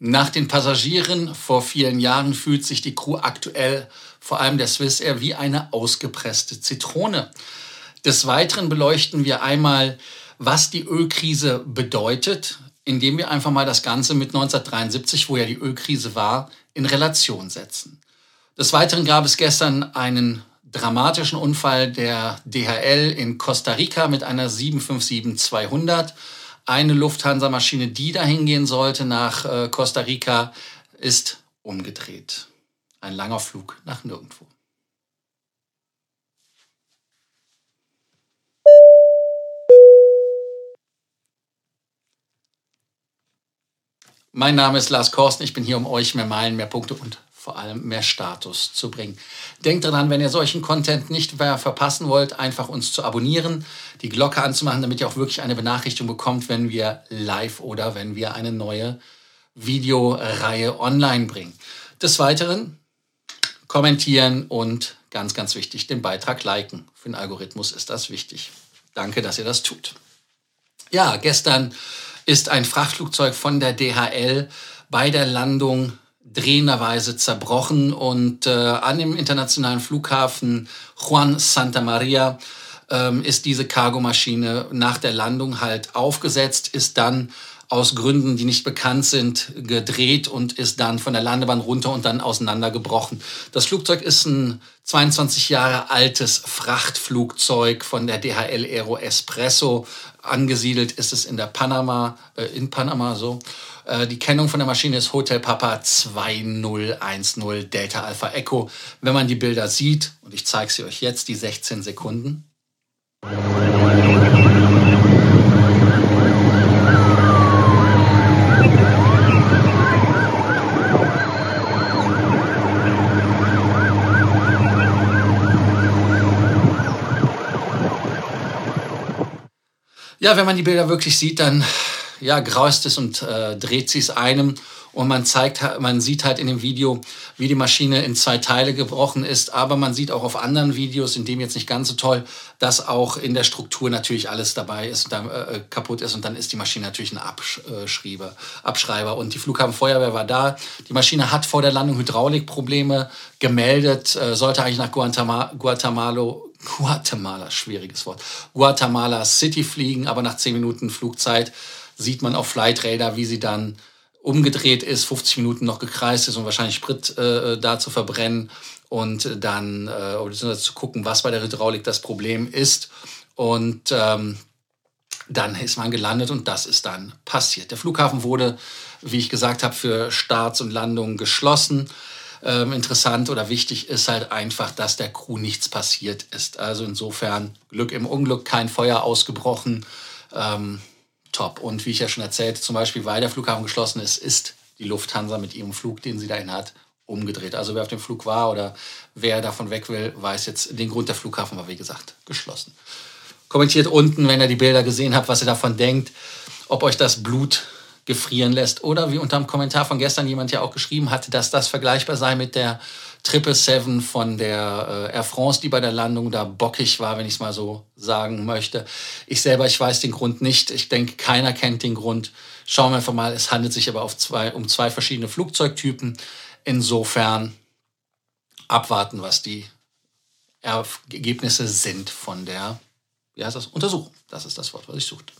Nach den Passagieren vor vielen Jahren fühlt sich die Crew aktuell, vor allem der Swiss Air, wie eine ausgepresste Zitrone. Des Weiteren beleuchten wir einmal, was die Ölkrise bedeutet, indem wir einfach mal das Ganze mit 1973, wo ja die Ölkrise war, in Relation setzen. Des Weiteren gab es gestern einen dramatischen Unfall der DHL in Costa Rica mit einer 757-200 eine Lufthansa-Maschine, die dahin gehen sollte nach äh, Costa Rica, ist umgedreht. Ein langer Flug nach nirgendwo. Mein Name ist Lars Korsten. Ich bin hier, um euch mehr Meilen, mehr Punkte und vor allem mehr Status zu bringen. Denkt daran, wenn ihr solchen Content nicht mehr verpassen wollt, einfach uns zu abonnieren, die Glocke anzumachen, damit ihr auch wirklich eine Benachrichtigung bekommt, wenn wir live oder wenn wir eine neue Videoreihe online bringen. Des Weiteren kommentieren und ganz, ganz wichtig, den Beitrag liken. Für den Algorithmus ist das wichtig. Danke, dass ihr das tut. Ja, gestern ist ein Frachtflugzeug von der DHL bei der Landung drehenderweise zerbrochen. Und äh, an dem internationalen Flughafen Juan Santa Maria ähm, ist diese Cargomaschine nach der Landung halt aufgesetzt, ist dann aus Gründen, die nicht bekannt sind, gedreht und ist dann von der Landebahn runter und dann auseinandergebrochen. Das Flugzeug ist ein 22 Jahre altes Frachtflugzeug von der DHL Aero Espresso. Angesiedelt ist es in der Panama, äh, in Panama so. Äh, die Kennung von der Maschine ist Hotel Papa 2010 Delta Alpha Echo. Wenn man die Bilder sieht, und ich zeige sie euch jetzt, die 16 Sekunden. Ja, wenn man die Bilder wirklich sieht, dann ja, graust es und äh, dreht es einem. Und man zeigt, man sieht halt in dem Video, wie die Maschine in zwei Teile gebrochen ist. Aber man sieht auch auf anderen Videos, in dem jetzt nicht ganz so toll, dass auch in der Struktur natürlich alles dabei ist und dann, äh, kaputt ist. Und dann ist die Maschine natürlich ein Abschreiber. Abschreiber. Und die Flughafenfeuerwehr war da. Die Maschine hat vor der Landung Hydraulikprobleme gemeldet, äh, sollte eigentlich nach Guatemala, Guatemala Guatemala, schwieriges Wort, Guatemala City fliegen, aber nach zehn Minuten Flugzeit sieht man auf Flightradar, wie sie dann umgedreht ist, 50 Minuten noch gekreist ist um wahrscheinlich Sprit äh, da zu verbrennen und dann äh, zu gucken, was bei der Hydraulik das Problem ist. Und ähm, dann ist man gelandet und das ist dann passiert. Der Flughafen wurde, wie ich gesagt habe, für Starts und Landungen geschlossen ähm, interessant oder wichtig ist halt einfach, dass der Crew nichts passiert ist. Also insofern Glück im Unglück, kein Feuer ausgebrochen. Ähm, top. Und wie ich ja schon erzählt, zum Beispiel, weil der Flughafen geschlossen ist, ist die Lufthansa mit ihrem Flug, den sie dahin hat, umgedreht. Also wer auf dem Flug war oder wer davon weg will, weiß jetzt den Grund. Der Flughafen war, wie gesagt, geschlossen. Kommentiert unten, wenn ihr die Bilder gesehen habt, was ihr davon denkt, ob euch das Blut gefrieren lässt. Oder wie unter dem Kommentar von gestern jemand ja auch geschrieben hat, dass das vergleichbar sei mit der 777 von der äh, Air France, die bei der Landung da bockig war, wenn ich es mal so sagen möchte. Ich selber, ich weiß den Grund nicht. Ich denke, keiner kennt den Grund. Schauen wir einfach mal. Es handelt sich aber zwei, um zwei verschiedene Flugzeugtypen. Insofern abwarten, was die Ergebnisse sind von der, wie heißt das, Untersuchung. Das ist das Wort, was ich suchte.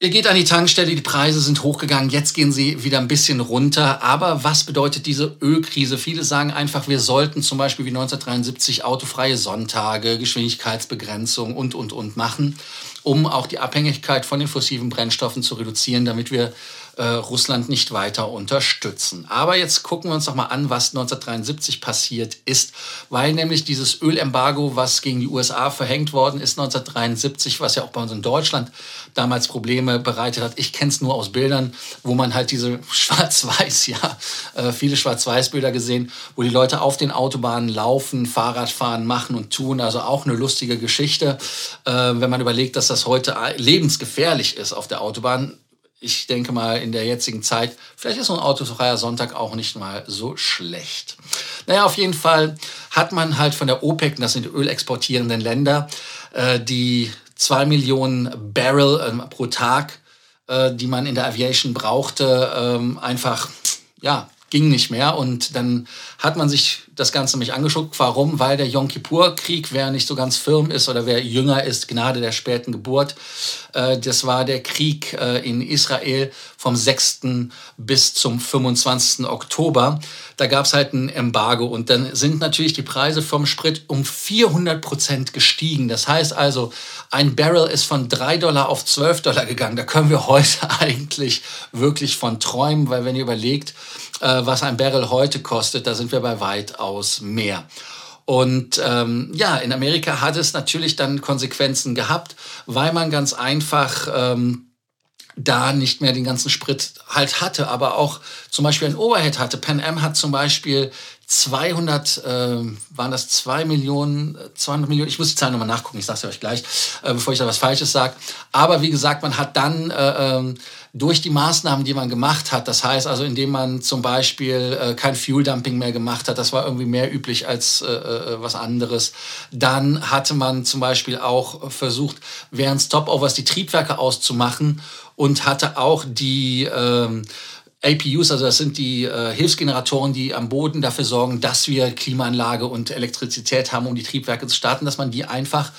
Ihr geht an die Tankstelle, die Preise sind hochgegangen, jetzt gehen sie wieder ein bisschen runter. Aber was bedeutet diese Ölkrise? Viele sagen einfach, wir sollten zum Beispiel wie 1973 autofreie Sonntage, Geschwindigkeitsbegrenzung und, und, und machen, um auch die Abhängigkeit von den fossilen Brennstoffen zu reduzieren, damit wir äh, Russland nicht weiter unterstützen. Aber jetzt gucken wir uns doch mal an, was 1973 passiert ist, weil nämlich dieses Ölembargo, was gegen die USA verhängt worden ist 1973, was ja auch bei uns in Deutschland damals Probleme bereitet hat. Ich kenne es nur aus Bildern, wo man halt diese Schwarz-Weiß, ja, äh, viele Schwarz-Weiß-Bilder gesehen, wo die Leute auf den Autobahnen laufen, Fahrrad fahren, machen und tun. Also auch eine lustige Geschichte, äh, wenn man überlegt, dass das heute lebensgefährlich ist auf der Autobahn ich denke mal, in der jetzigen Zeit, vielleicht ist so ein autofreier Sonntag auch nicht mal so schlecht. Naja, auf jeden Fall hat man halt von der OPEC, das sind die ölexportierenden Länder, äh, die zwei Millionen Barrel ähm, pro Tag äh, die man in der Aviation brauchte, ähm, einfach ja, ging nicht mehr. Und dann hat man sich das Ganze mich angeschaut. Warum? Weil der Yom Kippur-Krieg, wer nicht so ganz firm ist oder wer jünger ist, Gnade der späten Geburt, äh, das war der Krieg äh, in Israel vom 6. bis zum 25. Oktober. Da gab es halt ein Embargo und dann sind natürlich die Preise vom Sprit um 400 Prozent gestiegen. Das heißt also, ein Barrel ist von 3 Dollar auf 12 Dollar gegangen. Da können wir heute eigentlich wirklich von träumen, weil wenn ihr überlegt, äh, was ein Barrel heute kostet, da sind wir bei weitaus mehr. Und ähm, ja, in Amerika hat es natürlich dann Konsequenzen gehabt, weil man ganz einfach ähm, da nicht mehr den ganzen Sprit halt hatte, aber auch zum Beispiel ein Overhead hatte. Pan Am hat zum Beispiel 200, äh, waren das 2 Millionen, 200 Millionen, ich muss die Zahl nochmal nachgucken, ich sage es euch gleich, äh, bevor ich da was Falsches sage. Aber wie gesagt, man hat dann äh, ähm, durch die Maßnahmen, die man gemacht hat, das heißt also, indem man zum Beispiel äh, kein Fuel-Dumping mehr gemacht hat, das war irgendwie mehr üblich als äh, äh, was anderes. Dann hatte man zum Beispiel auch versucht, während Stopovers die Triebwerke auszumachen und hatte auch die... Ähm, APUs, also das sind die äh, Hilfsgeneratoren, die am Boden dafür sorgen, dass wir Klimaanlage und Elektrizität haben, um die Triebwerke zu starten, dass man die einfach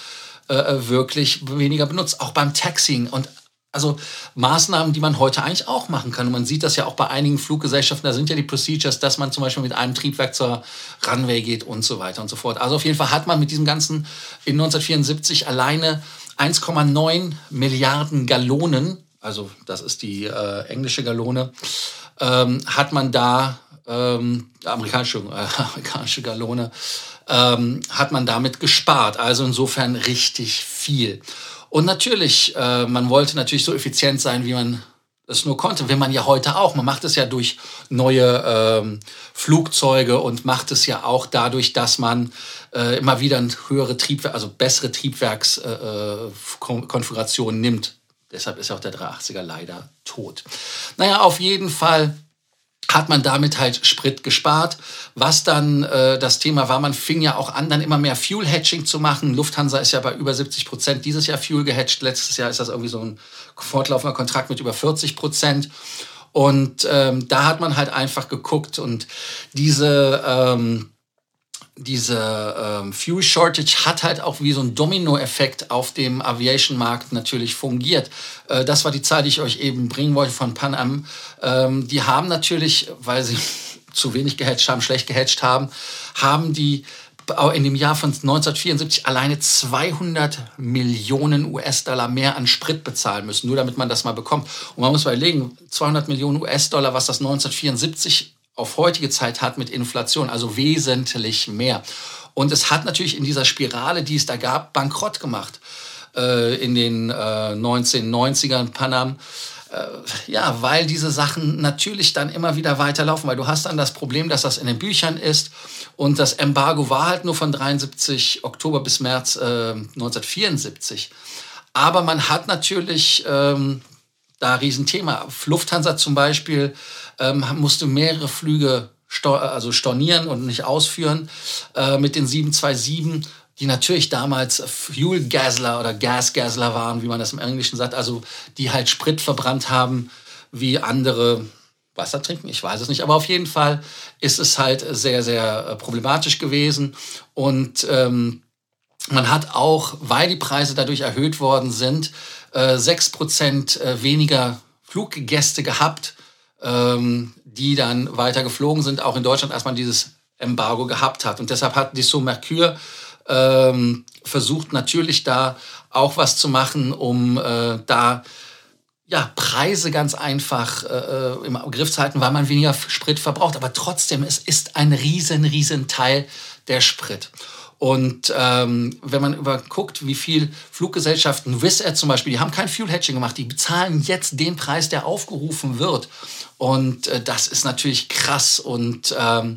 äh, äh, wirklich weniger benutzt. Auch beim Taxing und also Maßnahmen, die man heute eigentlich auch machen kann. Und man sieht das ja auch bei einigen Fluggesellschaften, da sind ja die Procedures, dass man zum Beispiel mit einem Triebwerk zur Runway geht und so weiter und so fort. Also auf jeden Fall hat man mit diesem Ganzen in 1974 alleine 1,9 Milliarden Gallonen also das ist die äh, englische Gallone, ähm, hat man da, ähm, amerikanische, äh, amerikanische Gallone, ähm, hat man damit gespart. Also insofern richtig viel. Und natürlich, äh, man wollte natürlich so effizient sein, wie man es nur konnte. Will man ja heute auch. Man macht es ja durch neue ähm, Flugzeuge und macht es ja auch dadurch, dass man äh, immer wieder höhere Triebwerke, also bessere Triebwerkskonfigurationen äh, äh nimmt. Deshalb ist auch der 380er leider tot. Naja, auf jeden Fall hat man damit halt Sprit gespart. Was dann äh, das Thema war, man fing ja auch an, dann immer mehr Fuel-Hatching zu machen. Lufthansa ist ja bei über 70 Prozent dieses Jahr Fuel gehatcht. Letztes Jahr ist das irgendwie so ein fortlaufender Kontrakt mit über 40 Prozent. Und ähm, da hat man halt einfach geguckt und diese... Ähm, diese ähm, Fuel Shortage hat halt auch wie so ein Domino-Effekt auf dem Aviation-Markt natürlich fungiert. Äh, das war die Zahl, die ich euch eben bringen wollte von Pan Am. Ähm, die haben natürlich, weil sie zu wenig gehatcht haben, schlecht gehatcht haben, haben die in dem Jahr von 1974 alleine 200 Millionen US-Dollar mehr an Sprit bezahlen müssen, nur damit man das mal bekommt. Und man muss mal überlegen, 200 Millionen US-Dollar, was das 1974 auf heutige Zeit hat mit Inflation, also wesentlich mehr. Und es hat natürlich in dieser Spirale, die es da gab, bankrott gemacht. Äh, in den äh, 1990ern Panam. Äh, ja, weil diese Sachen natürlich dann immer wieder weiterlaufen, weil du hast dann das Problem, dass das in den Büchern ist und das Embargo war halt nur von 73 Oktober bis März 1974. Äh, Aber man hat natürlich ähm, da Riesenthema. Lufthansa zum Beispiel ähm, musste mehrere Flüge also stornieren und nicht ausführen äh, mit den 727, die natürlich damals Fuel Gasler oder Gas Gasler waren, wie man das im Englischen sagt, also die halt Sprit verbrannt haben wie andere Wasser trinken, ich weiß es nicht, aber auf jeden Fall ist es halt sehr, sehr äh, problematisch gewesen. Und ähm, man hat auch, weil die Preise dadurch erhöht worden sind, äh, 6% äh, weniger Fluggäste gehabt, ähm, die dann weiter geflogen sind, auch in Deutschland, als man dieses Embargo gehabt hat. Und deshalb hat Dissot Mercure ähm, versucht natürlich da auch was zu machen, um äh, da ja, Preise ganz einfach äh, äh im Griff zu halten, weil man weniger Sprit verbraucht. Aber trotzdem, es ist ein riesen, riesen Teil der Sprit. Und ähm, wenn man überguckt, wie viel Fluggesellschaften, Wizz Air zum Beispiel, die haben kein Fuel Hedging gemacht, die bezahlen jetzt den Preis, der aufgerufen wird. Und äh, das ist natürlich krass. Und ähm,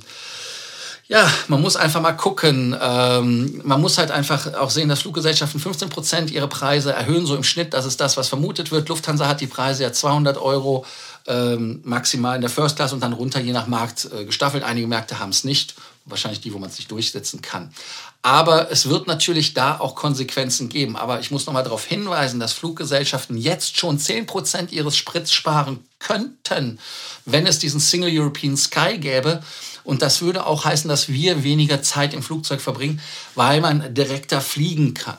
ja, man muss einfach mal gucken. Ähm, man muss halt einfach auch sehen, dass Fluggesellschaften 15 Prozent ihre Preise erhöhen, so im Schnitt. Das ist das, was vermutet wird. Lufthansa hat die Preise ja 200 Euro ähm, maximal in der First Class und dann runter je nach Markt äh, gestaffelt. Einige Märkte haben es nicht wahrscheinlich die, wo man sich durchsetzen kann. Aber es wird natürlich da auch Konsequenzen geben. Aber ich muss noch mal darauf hinweisen, dass Fluggesellschaften jetzt schon 10% ihres Sprits sparen könnten, wenn es diesen Single European Sky gäbe. Und das würde auch heißen, dass wir weniger Zeit im Flugzeug verbringen, weil man direkter fliegen kann.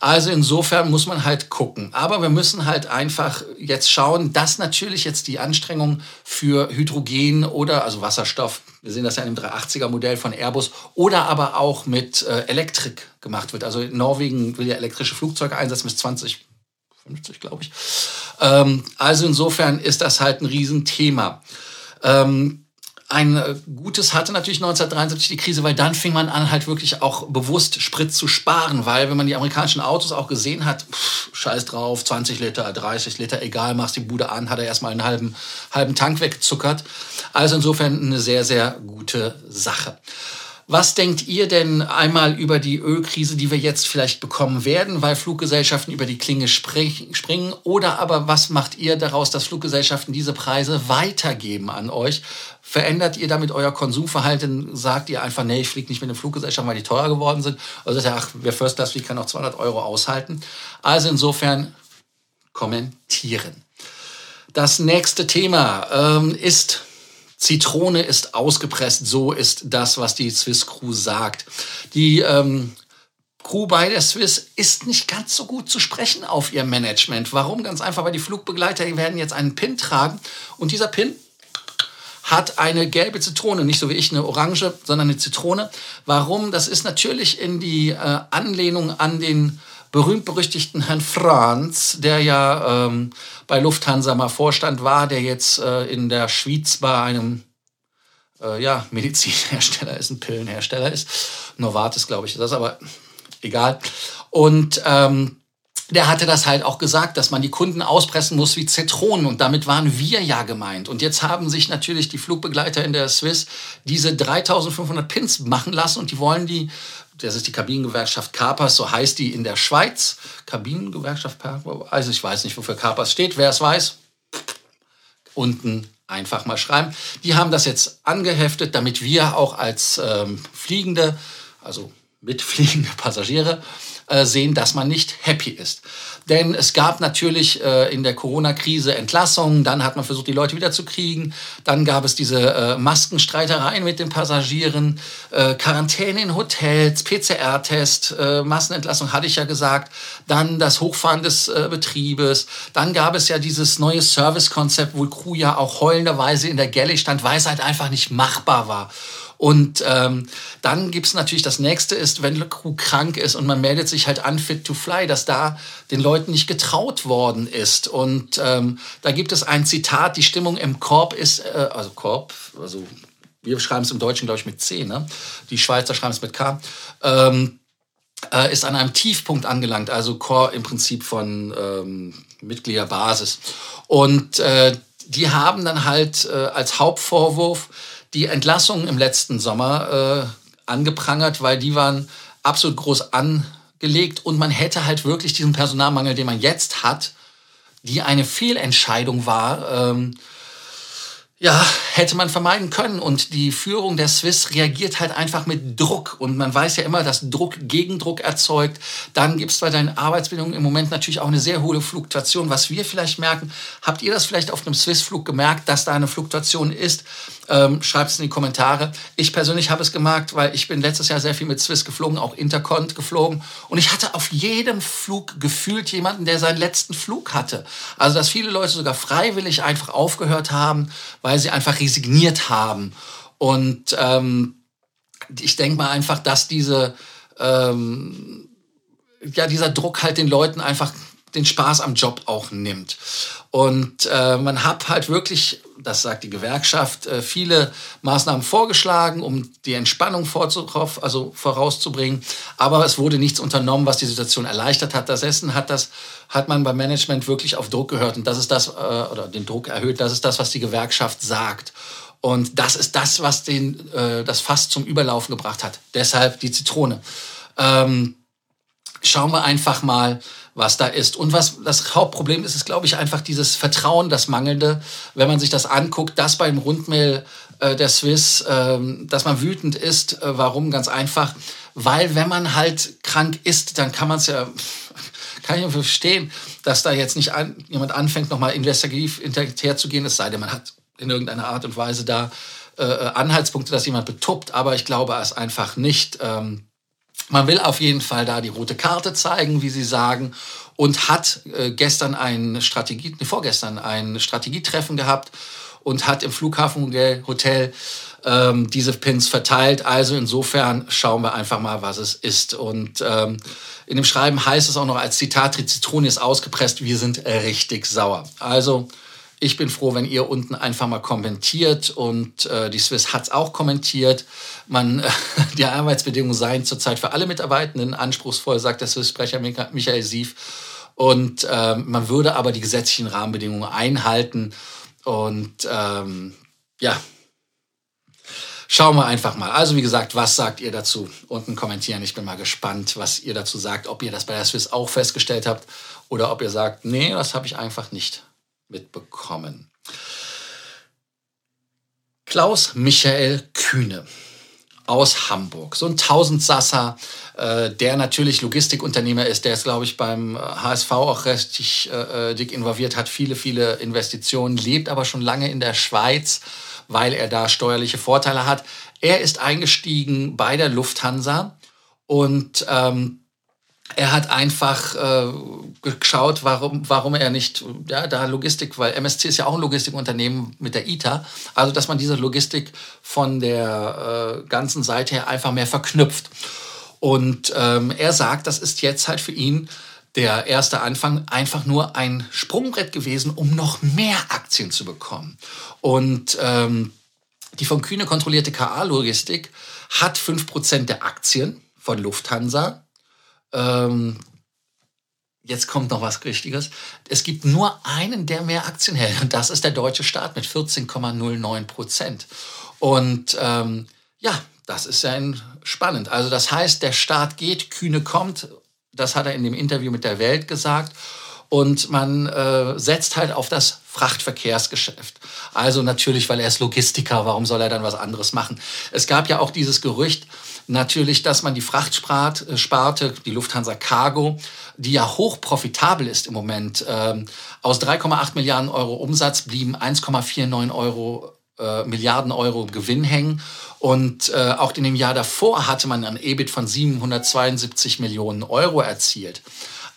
Also insofern muss man halt gucken. Aber wir müssen halt einfach jetzt schauen, dass natürlich jetzt die Anstrengung für Hydrogen oder also Wasserstoff, wir sehen das ja in dem 380er Modell von Airbus, oder aber auch mit äh, Elektrik gemacht wird. Also Norwegen will ja elektrische Flugzeuge einsetzen bis 2050, glaube ich. Ähm, also insofern ist das halt ein Riesenthema. Ähm, ein äh, gutes hatte natürlich 1973 die Krise, weil dann fing man an, halt wirklich auch bewusst Sprit zu sparen, weil wenn man die amerikanischen Autos auch gesehen hat, pff, scheiß drauf, 20 Liter, 30 Liter, egal, machst die Bude an, hat er erstmal einen halben, halben Tank weggezuckert. Also insofern eine sehr, sehr gute Sache. Was denkt ihr denn einmal über die Ölkrise, die wir jetzt vielleicht bekommen werden, weil Fluggesellschaften über die Klinge springen? Oder aber was macht ihr daraus, dass Fluggesellschaften diese Preise weitergeben an euch? Verändert ihr damit euer Konsumverhalten? Sagt ihr einfach, nee, ich fliege nicht mit den Fluggesellschaften, weil die teurer geworden sind? Oder sagt ihr, ach, wer First Class fliegt, kann auch 200 Euro aushalten? Also insofern kommentieren. Das nächste Thema ähm, ist Zitrone ist ausgepresst, so ist das, was die Swiss Crew sagt. Die ähm, Crew bei der Swiss ist nicht ganz so gut zu sprechen auf ihr Management. Warum? Ganz einfach, weil die Flugbegleiter werden jetzt einen Pin tragen und dieser Pin hat eine gelbe Zitrone, nicht so wie ich eine orange, sondern eine Zitrone. Warum? Das ist natürlich in die äh, Anlehnung an den berühmt-berüchtigten Herrn Franz, der ja ähm, bei Lufthansa mal Vorstand war, der jetzt äh, in der Schweiz bei einem äh, ja, Medizinhersteller ist, ein Pillenhersteller ist. Novartis, glaube ich, ist das, aber egal. Und ähm, der hatte das halt auch gesagt, dass man die Kunden auspressen muss wie Zitronen. Und damit waren wir ja gemeint. Und jetzt haben sich natürlich die Flugbegleiter in der Swiss diese 3500 Pins machen lassen und die wollen die das ist die Kabinengewerkschaft Carpas, so heißt die in der Schweiz. Kabinengewerkschaft, also ich weiß nicht, wofür Carpas steht. Wer es weiß, unten einfach mal schreiben. Die haben das jetzt angeheftet, damit wir auch als ähm, Fliegende, also mitfliegende Passagiere, äh, sehen, dass man nicht happy ist. Denn es gab natürlich äh, in der Corona-Krise Entlassungen, dann hat man versucht, die Leute wiederzukriegen, dann gab es diese äh, Maskenstreitereien mit den Passagieren, äh, Quarantäne in Hotels, PCR-Test, äh, Massenentlassung hatte ich ja gesagt, dann das Hochfahren des Betriebes, dann gab es ja dieses neue Service-Konzept, wo Crew ja auch heulenderweise in der Galley stand, weil es halt einfach nicht machbar war. Und ähm, dann gibt's natürlich das nächste ist, wenn eine Crew krank ist und man meldet sich halt unfit to fly, dass da den Leuten nicht getraut worden ist. Und ähm, da gibt es ein Zitat, die Stimmung im Korb ist, äh, also Korb, also wir schreiben es im Deutschen, glaube ich, mit C, ne? Die Schweizer schreiben es mit K. Ähm, äh, ist an einem Tiefpunkt angelangt, also Core im Prinzip von ähm, Mitgliederbasis. Und äh, die haben dann halt äh, als Hauptvorwurf, die Entlassungen im letzten Sommer äh, angeprangert, weil die waren absolut groß angelegt und man hätte halt wirklich diesen Personalmangel, den man jetzt hat, die eine Fehlentscheidung war, ähm, ja, hätte man vermeiden können. Und die Führung der Swiss reagiert halt einfach mit Druck. Und man weiß ja immer, dass Druck Gegendruck erzeugt. Dann gibt es bei deinen Arbeitsbedingungen im Moment natürlich auch eine sehr hohe Fluktuation. Was wir vielleicht merken, habt ihr das vielleicht auf einem Swiss-Flug gemerkt, dass da eine Fluktuation ist? Ähm, Schreibt es in die Kommentare. Ich persönlich habe es gemerkt, weil ich bin letztes Jahr sehr viel mit Swiss geflogen, auch Intercont geflogen. Und ich hatte auf jedem Flug gefühlt jemanden, der seinen letzten Flug hatte. Also, dass viele Leute sogar freiwillig einfach aufgehört haben, weil sie einfach resigniert haben. Und ähm, ich denke mal einfach, dass diese, ähm, ja, dieser Druck halt den Leuten einfach den Spaß am Job auch nimmt. Und äh, man hat halt wirklich, das sagt die Gewerkschaft, äh, viele Maßnahmen vorgeschlagen, um die Entspannung also vorauszubringen. Aber es wurde nichts unternommen, was die Situation erleichtert hat. Das Essen hat das, hat man beim Management wirklich auf Druck gehört. Und das ist das, äh, oder den Druck erhöht, das ist das, was die Gewerkschaft sagt. Und das ist das, was den, äh, das Fass zum Überlaufen gebracht hat. Deshalb die Zitrone. Ähm, schauen wir einfach mal, was da ist. Und was das Hauptproblem ist, ist, glaube ich, einfach dieses Vertrauen, das mangelnde. Wenn man sich das anguckt, das beim Rundmail äh, der Swiss, äh, dass man wütend ist. Äh, warum? Ganz einfach. Weil wenn man halt krank ist, dann kann man es ja, kann ich verstehen, dass da jetzt nicht an, jemand anfängt, nochmal investigativ hinterher zu gehen, es sei denn, man hat in irgendeiner Art und Weise da äh, Anhaltspunkte, dass jemand betuppt. Aber ich glaube es einfach nicht. Ähm, man will auf jeden Fall da die rote Karte zeigen, wie Sie sagen, und hat äh, gestern ein Strategie, nee, vorgestern ein Strategietreffen gehabt und hat im Flughafenhotel ähm, diese Pins verteilt. Also insofern schauen wir einfach mal, was es ist. Und ähm, in dem Schreiben heißt es auch noch als Zitat, die Zitrone ist ausgepresst, wir sind richtig sauer. Also ich bin froh, wenn ihr unten einfach mal kommentiert und äh, die Swiss hat es auch kommentiert. Man, äh, die Arbeitsbedingungen seien zurzeit für alle Mitarbeitenden anspruchsvoll, sagt der Swiss-Sprecher Michael Sief. Und äh, man würde aber die gesetzlichen Rahmenbedingungen einhalten. Und ähm, ja, schauen wir einfach mal. Also wie gesagt, was sagt ihr dazu? Unten kommentieren. Ich bin mal gespannt, was ihr dazu sagt, ob ihr das bei der Swiss auch festgestellt habt oder ob ihr sagt, nee, das habe ich einfach nicht mitbekommen. Klaus Michael Kühne aus Hamburg, so ein Tausendsasser, äh, der natürlich Logistikunternehmer ist, der ist, glaube ich, beim HSV auch richtig äh, dick involviert, hat viele, viele Investitionen, lebt aber schon lange in der Schweiz, weil er da steuerliche Vorteile hat. Er ist eingestiegen bei der Lufthansa und ähm, er hat einfach äh, geschaut, warum, warum er nicht, ja, da Logistik, weil MSC ist ja auch ein Logistikunternehmen mit der ITA, also dass man diese Logistik von der äh, ganzen Seite her einfach mehr verknüpft. Und ähm, er sagt, das ist jetzt halt für ihn der erste Anfang einfach nur ein Sprungbrett gewesen, um noch mehr Aktien zu bekommen. Und ähm, die von Kühne kontrollierte KA-Logistik hat 5% der Aktien von Lufthansa ähm, jetzt kommt noch was Richtiges. Es gibt nur einen, der mehr Aktien hält und das ist der deutsche Staat mit 14,09 Prozent. Und ähm, ja, das ist ja spannend. Also das heißt, der Staat geht, Kühne kommt. Das hat er in dem Interview mit der Welt gesagt. Und man äh, setzt halt auf das Frachtverkehrsgeschäft. Also natürlich, weil er ist Logistiker, warum soll er dann was anderes machen? Es gab ja auch dieses Gerücht, natürlich, dass man die Frachtsparte, äh, die Lufthansa Cargo, die ja hoch profitabel ist im Moment, ähm, aus 3,8 Milliarden Euro Umsatz blieben 1,49 Euro äh, Milliarden Euro Gewinn hängen. Und äh, auch in dem Jahr davor hatte man ein EBIT von 772 Millionen Euro erzielt.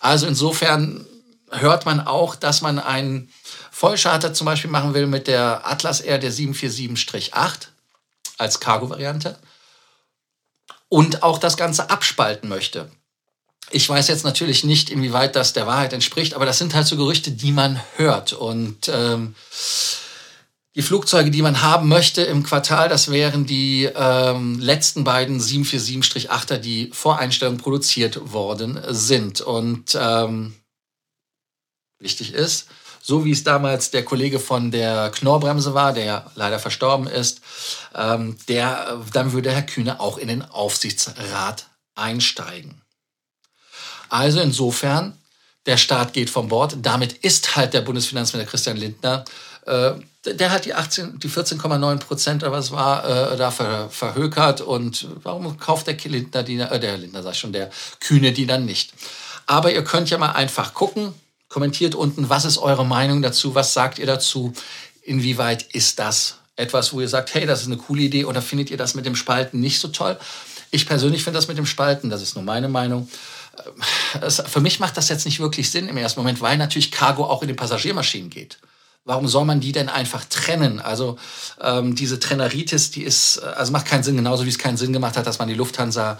Also insofern hört man auch, dass man einen Vollcharter zum Beispiel machen will mit der Atlas Air der 747-8 als Cargo-Variante und auch das Ganze abspalten möchte. Ich weiß jetzt natürlich nicht, inwieweit das der Wahrheit entspricht, aber das sind halt so Gerüchte, die man hört. Und ähm, die Flugzeuge, die man haben möchte im Quartal, das wären die ähm, letzten beiden 747-8er, die vor Einstellung produziert worden sind. Und ähm, wichtig ist, so wie es damals der Kollege von der Knorrbremse war, der leider verstorben ist, ähm, der, dann würde Herr Kühne auch in den Aufsichtsrat einsteigen. Also insofern, der Staat geht von Bord. Damit ist halt der Bundesfinanzminister Christian Lindner, äh, der hat die, 18, die 14,9 Prozent oder was war, äh, da ver, verhökert. Und warum kauft der Lindner die, äh, der Lindner sag ich schon, der Kühne die dann nicht? Aber ihr könnt ja mal einfach gucken, Kommentiert unten, was ist eure Meinung dazu? Was sagt ihr dazu? Inwieweit ist das etwas, wo ihr sagt, hey, das ist eine coole Idee oder findet ihr das mit dem Spalten nicht so toll? Ich persönlich finde das mit dem Spalten, das ist nur meine Meinung. Äh, für mich macht das jetzt nicht wirklich Sinn im ersten Moment, weil natürlich Cargo auch in den Passagiermaschinen geht. Warum soll man die denn einfach trennen? Also ähm, diese Trenneritis, die ist, äh, also macht keinen Sinn, genauso wie es keinen Sinn gemacht hat, dass man die Lufthansa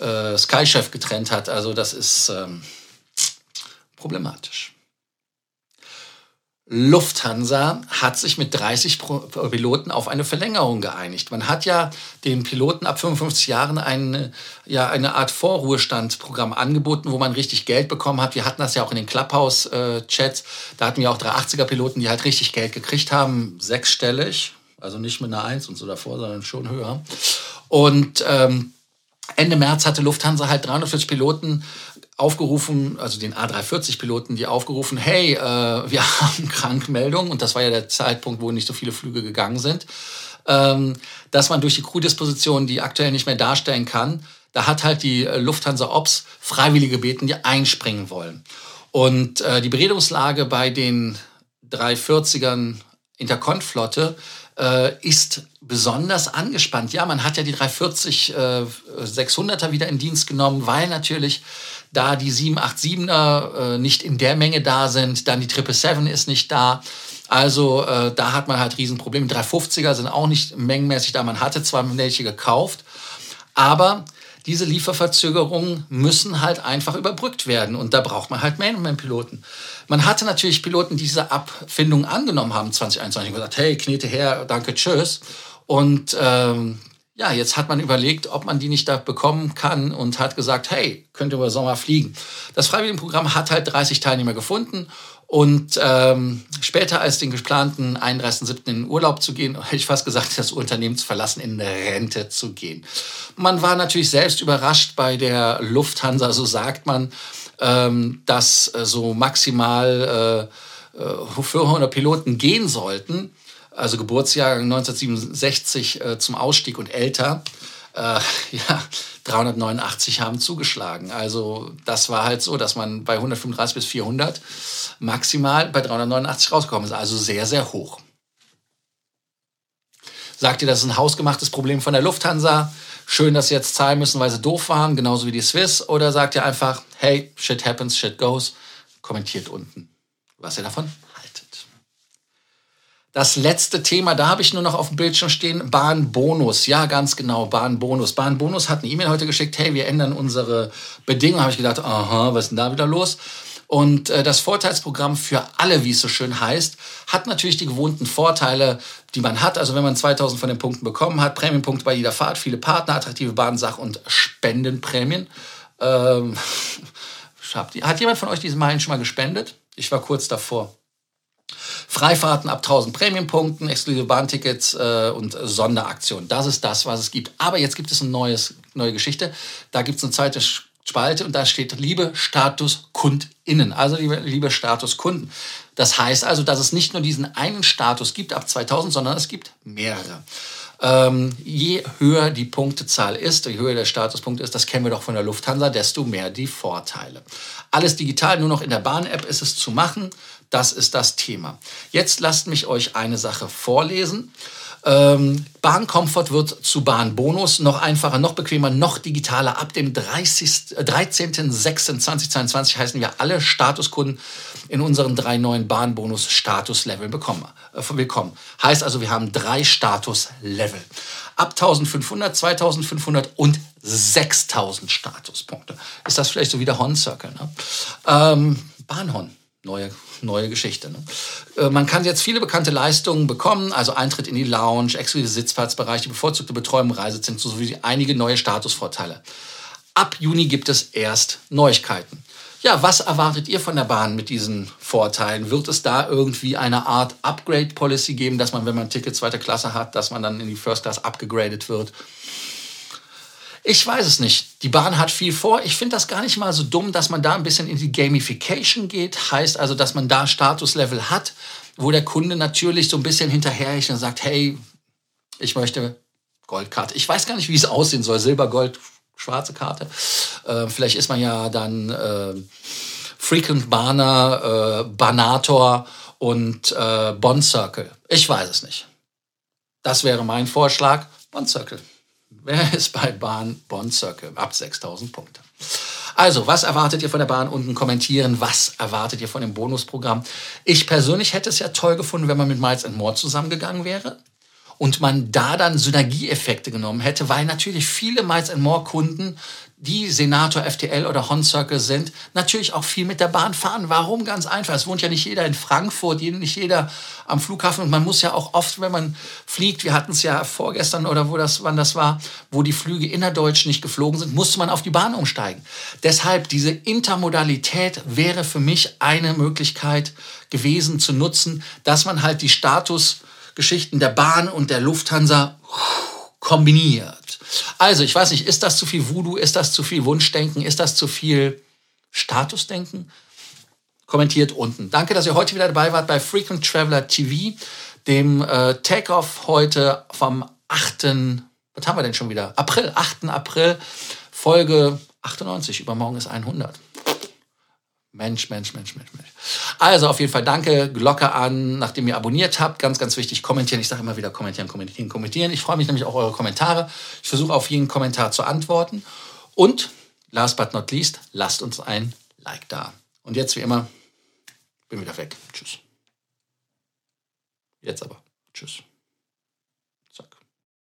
äh, Skychef getrennt hat. Also das ist ähm, problematisch. Lufthansa hat sich mit 30 Piloten auf eine Verlängerung geeinigt. Man hat ja den Piloten ab 55 Jahren eine, ja, eine Art Vorruhestandprogramm angeboten, wo man richtig Geld bekommen hat. Wir hatten das ja auch in den Clubhouse-Chats. Da hatten wir auch 380er-Piloten, die halt richtig Geld gekriegt haben, sechsstellig. Also nicht mit einer Eins und so davor, sondern schon höher. Und ähm, Ende März hatte Lufthansa halt 340 Piloten aufgerufen, also den A340-Piloten, die aufgerufen, hey, äh, wir haben Krankmeldung und das war ja der Zeitpunkt, wo nicht so viele Flüge gegangen sind, ähm, dass man durch die Crew-Disposition die aktuell nicht mehr darstellen kann. Da hat halt die Lufthansa Ops Freiwillige gebeten, die einspringen wollen. Und äh, die Beredungslage bei den 340ern Intercont-Flotte äh, ist besonders angespannt. Ja, man hat ja die 340 äh, 600er wieder in Dienst genommen, weil natürlich da die 787er äh, nicht in der Menge da sind, dann die 777 ist nicht da. Also äh, da hat man halt Riesenprobleme. 350er sind auch nicht mengenmäßig da. Man hatte zwar welche gekauft, aber diese Lieferverzögerungen müssen halt einfach überbrückt werden. Und da braucht man halt Man-Man-Piloten. Man hatte natürlich Piloten, die diese Abfindung angenommen haben 2021 und gesagt, hey, Knete her, danke, tschüss. Und ähm, ja, jetzt hat man überlegt, ob man die nicht da bekommen kann und hat gesagt, hey, könnt ihr über Sommer fliegen. Das Freiwilligenprogramm hat halt 30 Teilnehmer gefunden und ähm, später als den geplanten 31.07. in Urlaub zu gehen, hätte ich fast gesagt, das Unternehmen zu verlassen, in Rente zu gehen. Man war natürlich selbst überrascht bei der Lufthansa, so sagt man, ähm, dass äh, so maximal äh, 400 äh, Piloten gehen sollten, also Geburtsjahrgang 1967 äh, zum Ausstieg und älter. Äh, ja, 389 haben zugeschlagen. Also das war halt so, dass man bei 135 bis 400 maximal bei 389 rausgekommen ist. Also sehr, sehr hoch. Sagt ihr, das ist ein hausgemachtes Problem von der Lufthansa? Schön, dass sie jetzt zahlen müssen, weil sie doof waren, genauso wie die Swiss? Oder sagt ihr einfach, hey, shit happens, shit goes? Kommentiert unten, was ihr davon das letzte Thema, da habe ich nur noch auf dem Bildschirm stehen, Bahnbonus. Ja, ganz genau, Bahnbonus. Bahnbonus hat eine E-Mail heute geschickt, hey, wir ändern unsere Bedingungen. Habe ich gedacht, aha, was ist denn da wieder los? Und äh, das Vorteilsprogramm für alle, wie es so schön heißt, hat natürlich die gewohnten Vorteile, die man hat. Also wenn man 2000 von den Punkten bekommen hat, Prämienpunkte bei jeder Fahrt, viele Partner, attraktive Bahnsach- und Spendenprämien. Ähm, hat jemand von euch diesen Meilen schon mal gespendet? Ich war kurz davor. Freifahrten ab 1000 Prämienpunkten, exklusive Bahntickets äh, und Sonderaktionen. Das ist das, was es gibt. Aber jetzt gibt es eine neues, neue Geschichte. Da gibt es eine zweite Spalte und da steht liebe StatuskundInnen, also liebe, liebe Statuskunden. Das heißt also, dass es nicht nur diesen einen Status gibt ab 2000, sondern es gibt mehrere. Ähm, je höher die Punktezahl ist, je höher der Statuspunkt ist, das kennen wir doch von der Lufthansa, desto mehr die Vorteile. Alles digital, nur noch in der Bahn-App ist es zu machen. Das ist das Thema. Jetzt lasst mich euch eine Sache vorlesen. Ähm, Bahnkomfort wird zu Bahnbonus noch einfacher, noch bequemer, noch digitaler. Ab dem 13.06.2022 äh, heißen wir alle Statuskunden in unseren drei neuen Bahnbonus-Statusleveln bekommen, äh, willkommen. Heißt also, wir haben drei Statuslevel. Ab 1500, 2500 und 6000 Statuspunkte. Ist das vielleicht so wie der Horn-Circle? Ne? Ähm, Bahnhorn neue, neue Geschichte. Ne? Äh, man kann jetzt viele bekannte Leistungen bekommen, also Eintritt in die Lounge, exklusive Sitzplatzbereich, die bevorzugte Betreuung im Reisezentrum sowie einige neue Statusvorteile. Ab Juni gibt es erst Neuigkeiten. Ja, was erwartet ihr von der Bahn mit diesen Vorteilen? Wird es da irgendwie eine Art Upgrade-Policy geben, dass man, wenn man Ticket zweiter Klasse hat, dass man dann in die First Class abgegradet wird? Ich weiß es nicht. Die Bahn hat viel vor. Ich finde das gar nicht mal so dumm, dass man da ein bisschen in die Gamification geht. Heißt also, dass man da Statuslevel hat, wo der Kunde natürlich so ein bisschen hinterherhält und sagt, hey, ich möchte Goldkarte. Ich weiß gar nicht, wie es aussehen soll. Silber, Gold, schwarze Karte. Äh, vielleicht ist man ja dann äh, Frequent Bahner, äh, Banator und äh, Bond Circle. Ich weiß es nicht. Das wäre mein Vorschlag. Bond Circle. Wer ist bei Bahn Bond Circle? Ab 6000 Punkte. Also, was erwartet ihr von der Bahn? Unten kommentieren. Was erwartet ihr von dem Bonusprogramm? Ich persönlich hätte es ja toll gefunden, wenn man mit Miles More zusammengegangen wäre und man da dann Synergieeffekte genommen hätte, weil natürlich viele Miles More Kunden die Senator, FTL oder Hon Circle sind, natürlich auch viel mit der Bahn fahren. Warum? Ganz einfach. Es wohnt ja nicht jeder in Frankfurt, nicht jeder am Flughafen und man muss ja auch oft, wenn man fliegt, wir hatten es ja vorgestern oder wo das, wann das war, wo die Flüge innerdeutsch nicht geflogen sind, musste man auf die Bahn umsteigen. Deshalb diese Intermodalität wäre für mich eine Möglichkeit gewesen zu nutzen, dass man halt die Statusgeschichten der Bahn und der Lufthansa kombiniert. Also, ich weiß nicht, ist das zu viel Voodoo? Ist das zu viel Wunschdenken? Ist das zu viel Statusdenken? Kommentiert unten. Danke, dass ihr heute wieder dabei wart bei Frequent Traveler TV, dem äh, Takeoff heute vom 8. Was haben wir denn schon wieder? April, 8. April, Folge 98. Übermorgen ist 100. Mensch, Mensch, Mensch, Mensch, Mensch. Also auf jeden Fall danke, Glocke an, nachdem ihr abonniert habt. Ganz, ganz wichtig, kommentieren. Ich sage immer wieder kommentieren, kommentieren, kommentieren. Ich freue mich nämlich auch eure Kommentare. Ich versuche auf jeden Kommentar zu antworten. Und last but not least, lasst uns ein Like da. Und jetzt wie immer, bin wieder weg. Tschüss. Jetzt aber.